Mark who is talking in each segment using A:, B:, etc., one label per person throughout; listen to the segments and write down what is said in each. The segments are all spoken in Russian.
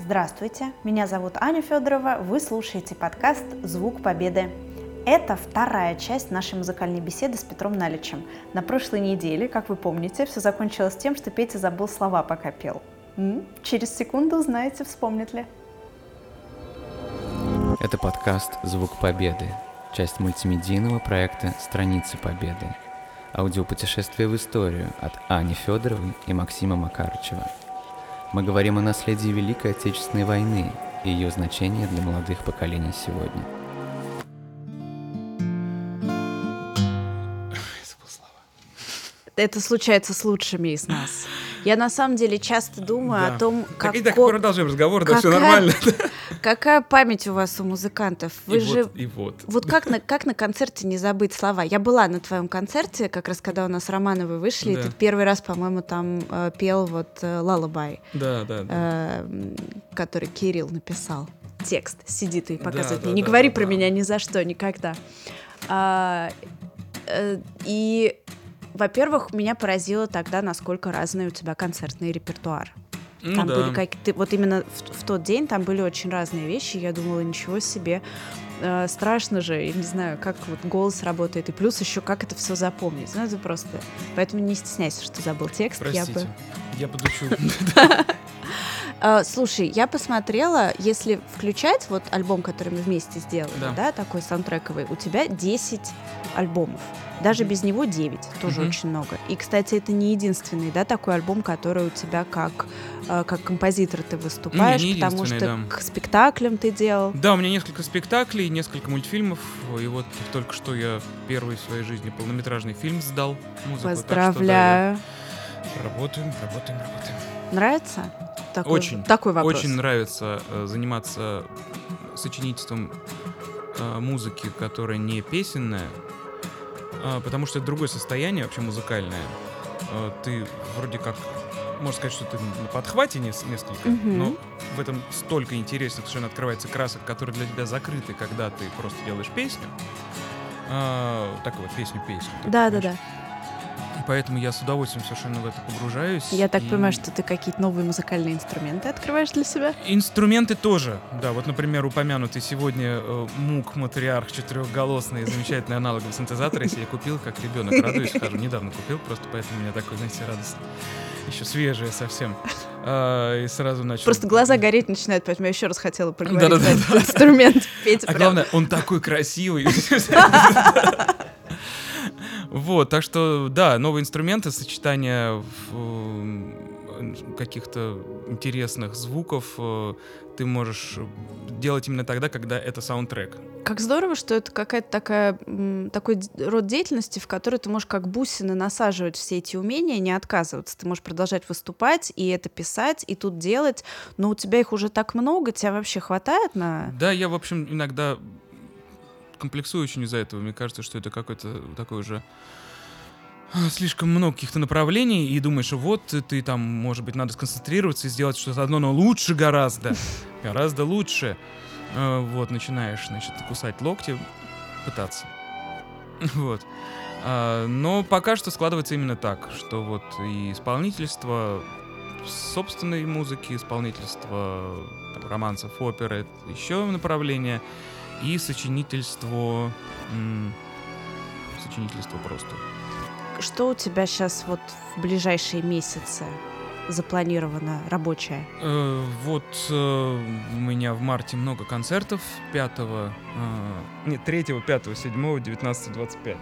A: Здравствуйте, меня зовут Аня Федорова, вы слушаете подкаст «Звук Победы». Это вторая часть нашей музыкальной беседы с Петром Наличем. На прошлой неделе, как вы помните, все закончилось тем, что Петя забыл слова, пока пел. Через секунду узнаете, вспомнит ли.
B: Это подкаст «Звук Победы», часть мультимедийного проекта «Страницы Победы». Аудиопутешествие в историю от Ани Федоровой и Максима Макарычева. Мы говорим о наследии Великой Отечественной войны и ее значении для молодых поколений сегодня.
A: Это случается с лучшими из нас. Я на самом деле часто думаю
C: Да.
A: о том,
C: Так,
A: как
C: и так продолжим разговор, да, все нормально.
A: Какая память у вас у музыкантов. Вы
C: и
A: же
C: вот, и вот.
A: Вот как на, как на концерте не забыть слова? Я была на твоем концерте, как раз когда у нас Романовы вышли,
C: Да.
A: и ты первый раз, по-моему, там э, пел вот э, «Лалабай»,
C: Да, да, да.
A: э, который Кирилл написал. Текст сидит и показывает
C: Да,
A: мне.
C: да,
A: Не
C: да,
A: говори
C: да,
A: про
C: да.
A: меня ни за что, никогда. А, э, и, во-первых, меня поразило тогда, насколько разный у тебя концертный репертуар.
C: Ну
A: Там
C: да.
A: были как ты вот именно в, в тот день там были очень разные вещи. Я думала, ничего себе, э, страшно же. Я не знаю, как вот голос работает и плюс еще как это все запомнить. Ну это просто. Поэтому не стесняйся, что забыл текст. Я бы.
C: Простите. Я подучу.
A: Э, слушай, я посмотрела, если включать вот альбом, который мы вместе сделали, да,
C: Да.
A: такой саундтрековый, у тебя 10 альбомов. Даже без него 9, тоже
C: Мгм.
A: очень много. И, кстати, это не единственный, да, такой альбом, который у тебя как, э, как композитор ты выступаешь,
C: не
A: потому что
C: да.
A: к спектаклям ты делал.
C: Да, у меня несколько спектаклей, несколько мультфильмов. И вот только что я первый в своей жизни полнометражный фильм сдал. Музыку, так что, да,
A: Поздравляю.
C: я- Работаем, работаем, работаем.
A: Нравится? Такой,
C: Очень,
A: Такой вопрос.
C: Очень нравится э, заниматься сочинительством э, музыки, которая не песенная, а, потому что это другое состояние вообще музыкальное. Э, ты вроде как, можно сказать, что ты на подхвате нес- несколько,
A: Мгм.
C: но в этом столько интересных совершенно открывается красок, которые для тебя закрыты, когда ты просто делаешь песню. А, такую вот песню-песню. так, Поэтому я с удовольствием совершенно в это погружаюсь.
A: Я так
C: и-
A: понимаю, что ты какие-то новые музыкальные инструменты открываешь для себя?
C: Инструменты тоже, да, вот, например, упомянутый сегодня э, МУК Матриарх четырехголосный, замечательный аналоговый синтезатор, если я купил, как ребенок, радуюсь, хожу, недавно купил, просто поэтому у меня такой, знаете, радостный, еще свежее совсем, А, и сразу начал...
A: Просто глаза гореть начинают, поэтому я еще раз хотела поговорить
C: Да-да-да.
A: про этот инструмент. Петя
C: А
A: прям-
C: главное, он такой красивый. Вот, так что, да, новые инструменты, сочетание каких-то интересных звуков э, ты можешь делать именно тогда, когда это саундтрек.
A: Как здорово, что это какая-то такая, такой род деятельности, в которой ты можешь как бусины насаживать все эти умения, не отказываться. Ты можешь продолжать выступать и это писать, и тут делать, но у тебя их уже так много, тебя вообще хватает на...
C: Да, я, в общем, иногда комплексую очень из-за этого. Мне кажется, что это какой-то такой уже а, слишком много каких-то направлений, и думаешь, вот ты там, может быть, надо сконцентрироваться и сделать что-то одно, но лучше гораздо, гораздо лучше. А, Вот, начинаешь, значит, кусать локти, пытаться. Вот. А, Но пока что складывается именно так, что вот и исполнительство собственной музыки, исполнительство там, романсов, оперы, еще направление, и сочинительство, сочинительство просто.
A: Что у тебя сейчас вот в ближайшие месяцы запланировано рабочее?
C: Э, Вот э, у меня в марте много концертов. 5, э, нет, 3, 5, 7, 19, 25.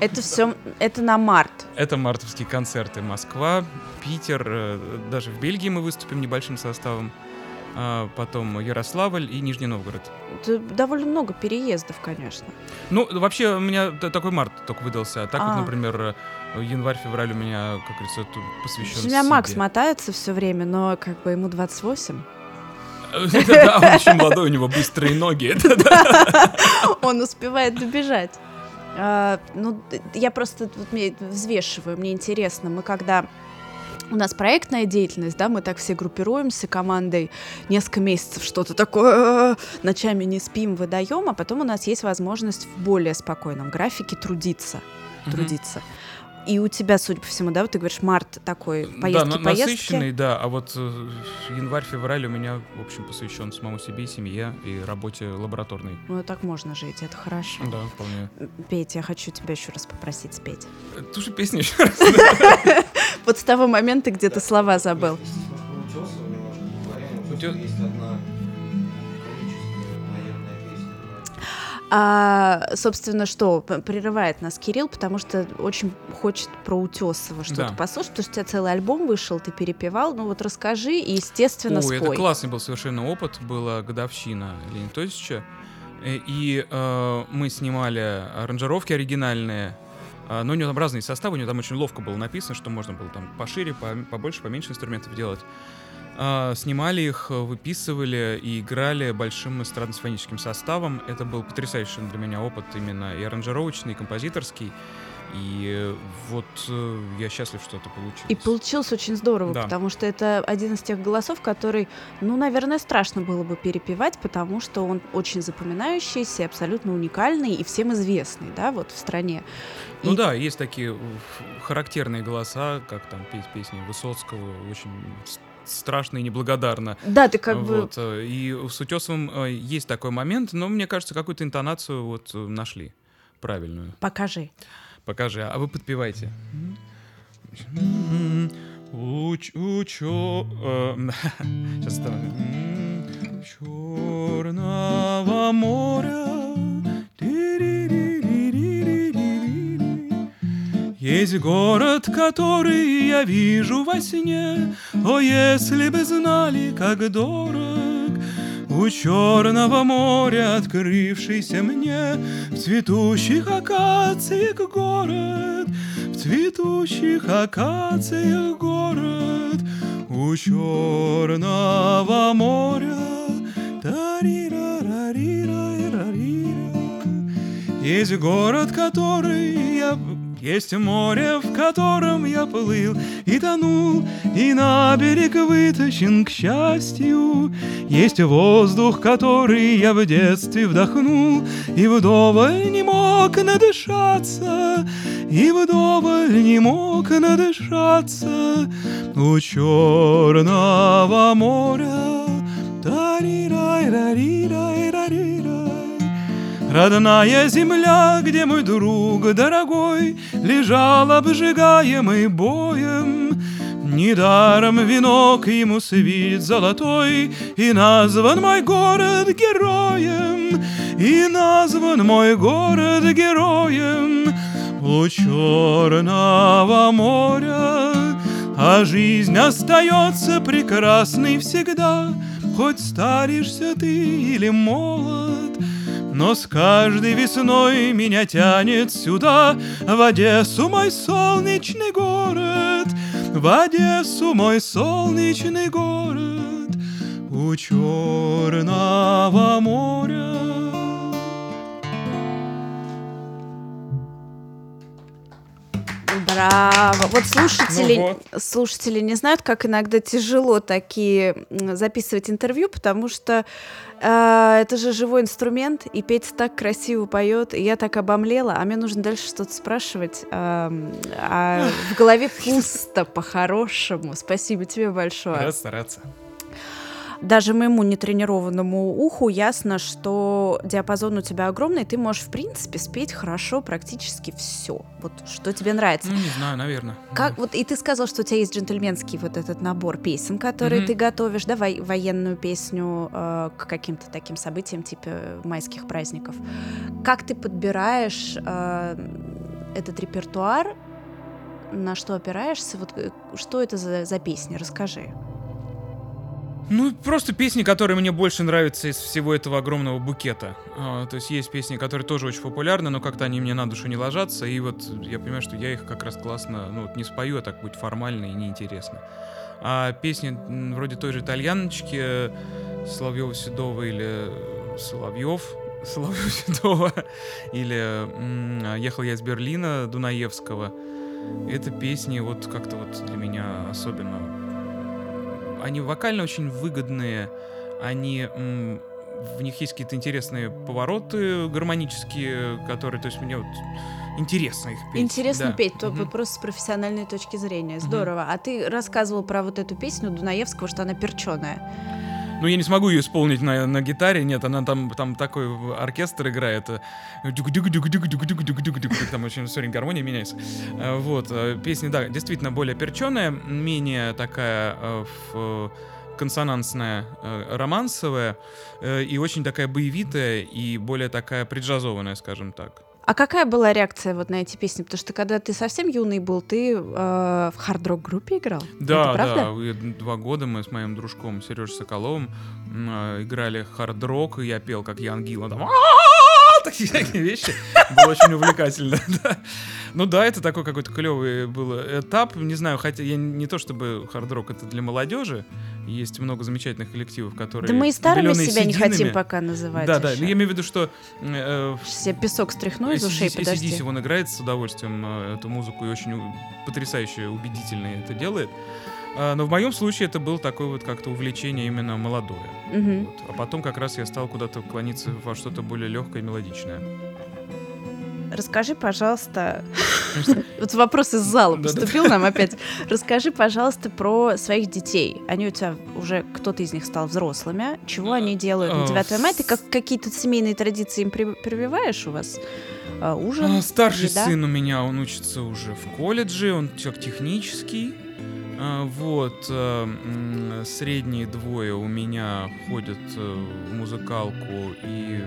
A: Это все, это на март.
C: Это мартовские концерты. Москва, Питер, э, даже в Бельгии мы выступим небольшим составом. А Потом Ярославль и Нижний Новгород.
A: Это довольно много переездов, конечно.
C: Ну, вообще, у меня такой март только выдался. А так
A: А.
C: вот, например, январь-февраль у меня, как говорится, посвящен
A: У меня Макс
C: себе.
A: мотается все время, но как бы ему 28.
C: Да, он очень молодой, у него быстрые ноги.
A: Он успевает добежать. А, ну, я просто взвешиваю, мне интересно, мы когда у нас проектная деятельность, да, мы так все группируемся командой, несколько месяцев что-то такое, ночами не спим, выдаем, а потом у нас есть возможность в более спокойном графике трудиться,
C: Мгм.
A: трудиться. И у тебя, судя по всему, да, вот ты говоришь, март такой, поездки,
C: да, на-
A: поездки.
C: насыщенный, да. А вот э, январь-февраль у меня, в общем, посвящен самому себе, семье и работе лабораторной.
A: Ну, так можно жить, это хорошо.
C: Да, вполне.
A: Петь, я хочу тебя еще раз попросить спеть.
C: Э, Ту же песню еще раз.
A: Вот с того момента, где ты слова забыл. А, собственно, что прерывает нас Кирилл, потому что очень хочет про Утесова что-то
C: Да.
A: послушать, потому что у тебя целый альбом вышел, ты перепевал. Ну вот расскажи и, естественно,
C: Ой, это
A: спой.
C: классный был совершенно опыт. Была годовщина Лени Тосича. Э, И э, мы снимали аранжировки оригинальные. А, Но у него там разные составы, у него там очень ловко было написано, что можно было там пошире, по- побольше, поменьше инструментов делать. А, Снимали их, выписывали и играли большим эстрадно-симфоническим составом. Это был потрясающий для меня опыт именно и аранжировочный, и композиторский. И вот э, я счастлив, что это получилось.
A: И получилось очень здорово,
C: Да.
A: потому что это один из тех голосов, который, ну, наверное, страшно было бы перепевать, потому что он очень запоминающийся, абсолютно уникальный и всем известный, да, вот в стране.
C: Ну
A: И-
C: да, есть такие э, характерные голоса, как там петь песни Высоцкого, очень страшно и неблагодарно.
A: Да, ты как бы...
C: Вот, э, И с Утесовым э, есть такой момент, но мне кажется, какую-то интонацию вот э, нашли правильную.
A: Покажи.
C: Покажи, а вы подпевайте. Уч, учо... Сейчас Черного моря. Есть город, который я вижу во сне, О, если бы знали, как дорог У черного моря, открывшийся мне В цветущих акациях город, В цветущих акациях город, У черного моря. Тарира-рарира-рарира. Есть город, который я... Есть море, в котором я плыл и тонул, И на берег вытащен, к счастью. Есть воздух, который я в детстве вдохнул, И вдоволь не мог надышаться, И вдоволь не мог надышаться У черного моря. Тарирай-рарирай-рарирай. Родная земля, где мой друг дорогой Лежал обжигаемый боем. Недаром венок ему свит золотой И назван мой город героем И назван мой город героем. У черного моря А жизнь остается прекрасной всегда Хоть старишься ты или молод но с каждой весной меня тянет сюда, В Одессу мой солнечный город, В Одессу мой солнечный город, У черного моря.
A: Браво! Вот слушатели,
C: Ну вот.
A: слушатели не знают, как иногда тяжело такие записывать интервью, потому что э, это же живой инструмент, и Петя так красиво поет, и я так обомлела, а мне нужно дальше что-то спрашивать, ам, а в голове пусто по-хорошему. Спасибо тебе большое.
C: Надо стараться.
A: Даже моему нетренированному уху ясно, что диапазон у тебя огромный, ты можешь, в принципе, спеть хорошо практически все. Вот что тебе нравится.
C: Ну, не знаю, наверное.
A: Как вот и ты сказал, что у тебя есть джентльменский вот этот набор песен, которые
C: Мгм.
A: ты готовишь, да, вой- военную песню э, к каким-то таким событиям типа майских праздников. Как ты подбираешь э, этот репертуар? На что опираешься? Вот э, что это за, за песни? Расскажи.
C: Ну, просто песни, которые мне больше нравятся из всего этого огромного букета. А, то есть есть песни, которые тоже очень популярны, но как-то они мне на душу не ложатся, и вот я понимаю, что я их как раз классно, ну, вот не спою, а так будет формально и неинтересно. А песни вроде той же «Итальяночки», Соловьева Седова или Соловьев, Соловьева Седова, или «Ехал я из Берлина» Дунаевского. Это песни вот как-то вот для меня особенно они вокально очень выгодные, они в них есть какие-то интересные повороты гармонические, которые, то есть мне вот интересно их петь.
A: Интересно
C: да.
A: петь, то вот просто с профессиональной точки зрения. Здорово. А ты рассказывал про вот эту песню Дунаевского, что она перченая.
C: Ну, я не смогу ее исполнить на, на гитаре, нет, она там, там такой оркестр играет. Там очень все время гармония меняется. Вот, песня, да, действительно более перченая, менее такая в консонансная, романсовая и очень такая боевитая и более такая преджазованная, скажем так.
A: А какая была реакция вот на эти песни? Потому что когда ты совсем юный был, ты э, в хард-рок-группе играл.
C: Да,
A: Это правда?
C: да. и Два года мы с моим дружком Сережей Соколовым э, играли хард-рок, и я пел как Ян Гилла. Там такие всякие вещи. Было очень увлекательно. да. Ну да, это такой какой-то клевый был этап. Не знаю, хотя я не то чтобы хард-рок это для молодежи. Есть много замечательных коллективов, которые...
A: Да мы и старыми себя не хотим
C: сединами.
A: пока называть.
C: Да, да.
A: ещё.
C: но Я имею в виду, что э,
A: я песок стряхну из ушей,
C: ACDC
A: подожди.
C: он играет с удовольствием э, эту музыку и очень потрясающе убедительно это делает. А, Но в моем случае это было такое вот как-то увлечение именно молодое.
A: Мгм.
C: Вот. А потом как раз я стал куда-то клониться во что-то более легкое и мелодичное.
A: Расскажи, пожалуйста, вот вопрос из зала поступил нам опять. Расскажи, пожалуйста, про своих детей. Они у тебя уже, кто-то из них стал взрослыми. Чего они делают на
C: Э,
A: 9 мая? Ты как какие-то семейные традиции им при- прививаешь у вас? А, Ужин?
C: А, Старший
A: еда?
C: сын у меня, он учится уже в колледже, он человек технический. А, Вот, э, средние двое у меня ходят э, в музыкалку, и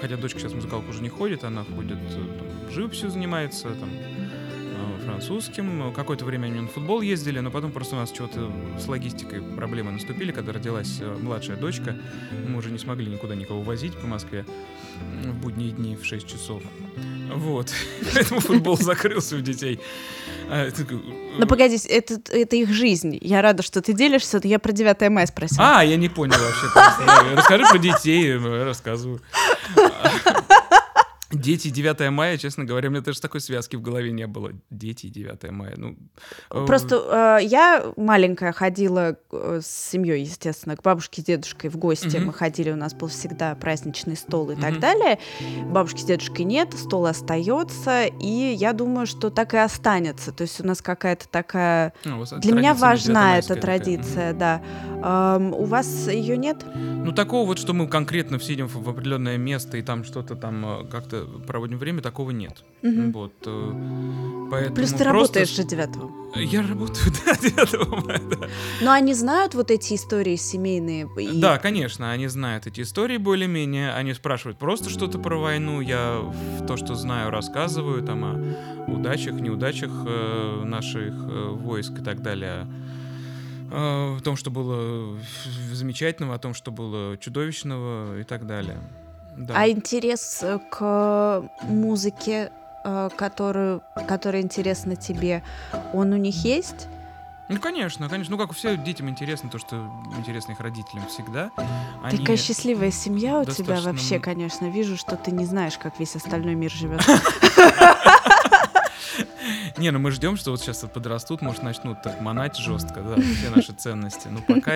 C: хотя дочка сейчас в музыкалку уже не ходит, она ходит, э, там, живописью занимается, там, э, французским. Какое-то время они на футбол ездили, но потом просто у нас что-то с логистикой проблемы наступили, когда родилась э, младшая дочка. Мы уже не смогли никуда никого возить по Москве в будние дни в 6 часов. Вот. Поэтому футбол закрылся у детей.
A: Ну, погоди, это, это их жизнь. Я рада, что ты делишься. Я про 9 мая спросила.
C: А, я не понял вообще. Расскажи про детей, рассказываю. Дети 9 мая, честно говоря, у меня даже такой связки в голове не было. Дети 9 мая. Ну, э,
A: Просто э, я маленькая ходила э, с семьей, естественно, к бабушке с дедушкой в гости.
C: Мгм.
A: Мы ходили, у нас был всегда праздничный стол и так
C: Мгм.
A: далее. Бабушки с дедушкой нет, стол остается, и я думаю, что так и останется. То есть у нас какая-то такая...
C: ну,
A: Для меня важна эта
C: 9-майская такая.
A: традиция, да. Ам, у вас ее нет?
C: Ну, такого вот, что мы конкретно все идем в определенное место и там что-то там э, как-то проводим время, такого нет.
A: Мгм.
C: Вот. э, Поэтому
A: Плюс ты
C: просто-
A: работаешь же 9
C: Я работаю, да, 9 мая, да.
A: Но они знают вот эти истории семейные? и-
C: Да, конечно, они знают эти истории более-менее. Они спрашивают просто что-то про войну. Я то, что знаю, рассказываю там о удачах, неудачах э, наших э, войск и так далее. Э, в том, что было замечательного, о том, что было чудовищного и так далее. Да.
A: А интерес э, к музыке, э, которую, которая интересна тебе, он у них есть?
C: Ну, конечно, конечно. Ну, как все детям интересно то, что интересно их родителям всегда. Они-
A: Такая счастливая семья у тебя
C: достаточно
A: вообще,
C: м-
A: конечно. Вижу, что ты не знаешь, как весь остальной мир живет.
C: Не, ну мы ждем, что вот сейчас подрастут, может, начнут так манать жестко, да, все наши ценности. Но пока...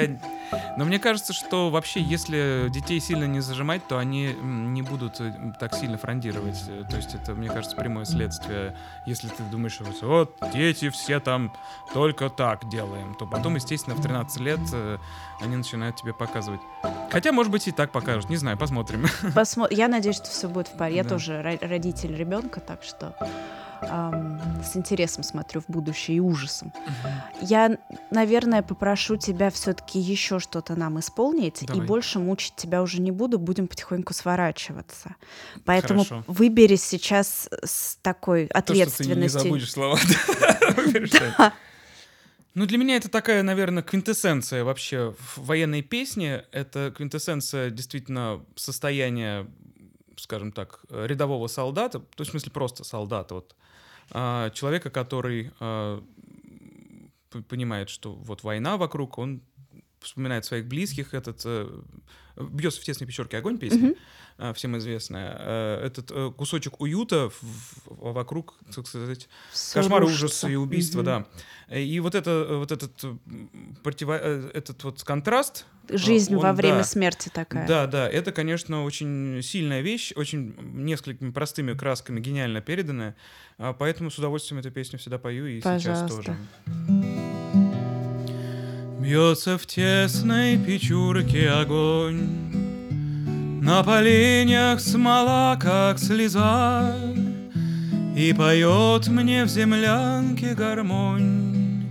C: Но мне кажется, что вообще, если детей сильно не зажимать, то они не будут э, так сильно фрондировать. Э, То есть это, мне кажется, прямое следствие. Если ты думаешь, вот, дети все там только так делаем, то потом, естественно, в 13 лет э, они начинают тебе показывать. Хотя, может быть, и так покажут. Не знаю, посмотрим.
A: Посмо- Я надеюсь, что все будет в паре. Я
C: Да.
A: тоже ро- родитель ребенка, так что ам, с интересом смотрю в будущее и ужасом. Я, наверное, попрошу тебя все-таки еще что-то нам исполнить, и
C: Давай.
A: больше мучить тебя уже не буду, будем потихоньку сворачиваться. Поэтому
C: Хорошо.
A: выбери сейчас с такой
C: То, что ты не
A: ответственностью.
C: забудешь слова. Ну, для меня это такая, наверное, квинтэссенция вообще в военной песне. Это квинтэссенция действительно состояния, скажем так, рядового солдата, то есть в смысле просто солдата, вот, человека, который а, понимает, что вот война вокруг, он вспоминает своих близких, этот э, Бьется в тесной печерке огонь песня, а, всем известная. А, Этот э, кусочек уюта в- вокруг, так сказать,
A: Всё
C: кошмары, ужасы и убийства,
A: Мгм.
C: да. И вот это, вот этот противо- э, этот вот контраст.
A: Жизнь
C: он,
A: во время
C: да,
A: смерти такая.
C: Да, да, это, конечно, очень сильная вещь, очень несколькими простыми красками гениально переданная, а, поэтому с удовольствием эту песню всегда пою и сейчас
A: Пожалуйста.
C: тоже. Бьется в тесной печурке огонь, На поленях смола, как слеза, И поет мне в землянке гармонь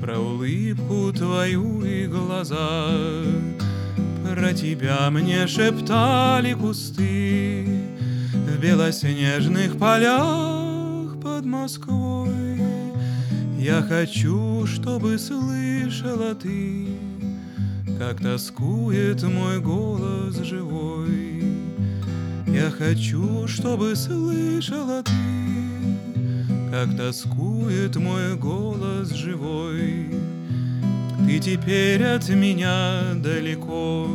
C: Про улыбку твою и глаза. Про тебя мне шептали кусты В белоснежных полях под Москвой. Я хочу, чтобы слышала ты, Как тоскует мой голос живой. Я хочу, чтобы слышала ты, Как тоскует мой голос живой. Ты теперь от меня далеко,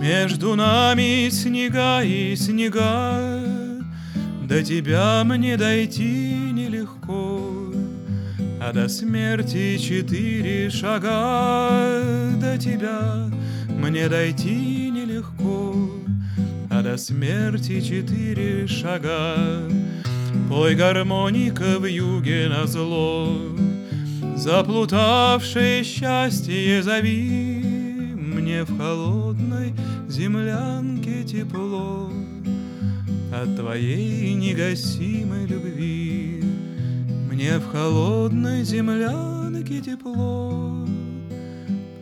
C: Между нами снега и снега, До тебя мне дойти до смерти четыре шага. До тебя мне дойти нелегко, А до смерти четыре шага. Пой гармоника в юге на зло, Заплутавшее счастье зови, Мне в холодной землянке тепло От твоей негасимой любви. Мне в холодной землянке тепло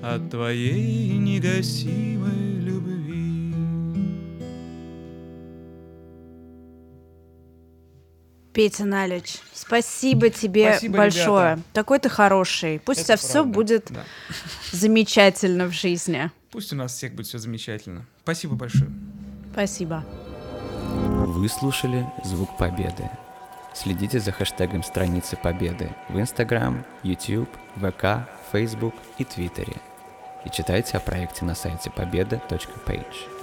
C: От твоей негасимой любви.
A: Петя Налич, спасибо тебе
C: Спасибо,
A: большое.
C: ребята.
A: Такой ты хороший. Пусть у
C: Это
A: тебя все
C: правда,
A: будет
C: да.
A: замечательно в жизни.
C: Пусть у нас всех будет все замечательно. Спасибо большое.
A: Спасибо.
B: Вы слушали «Звук Победы». Следите за хэштегом страницы Победы в Instagram, YouTube, ВК, Facebook и Твиттере. И читайте о проекте на сайте победа.page.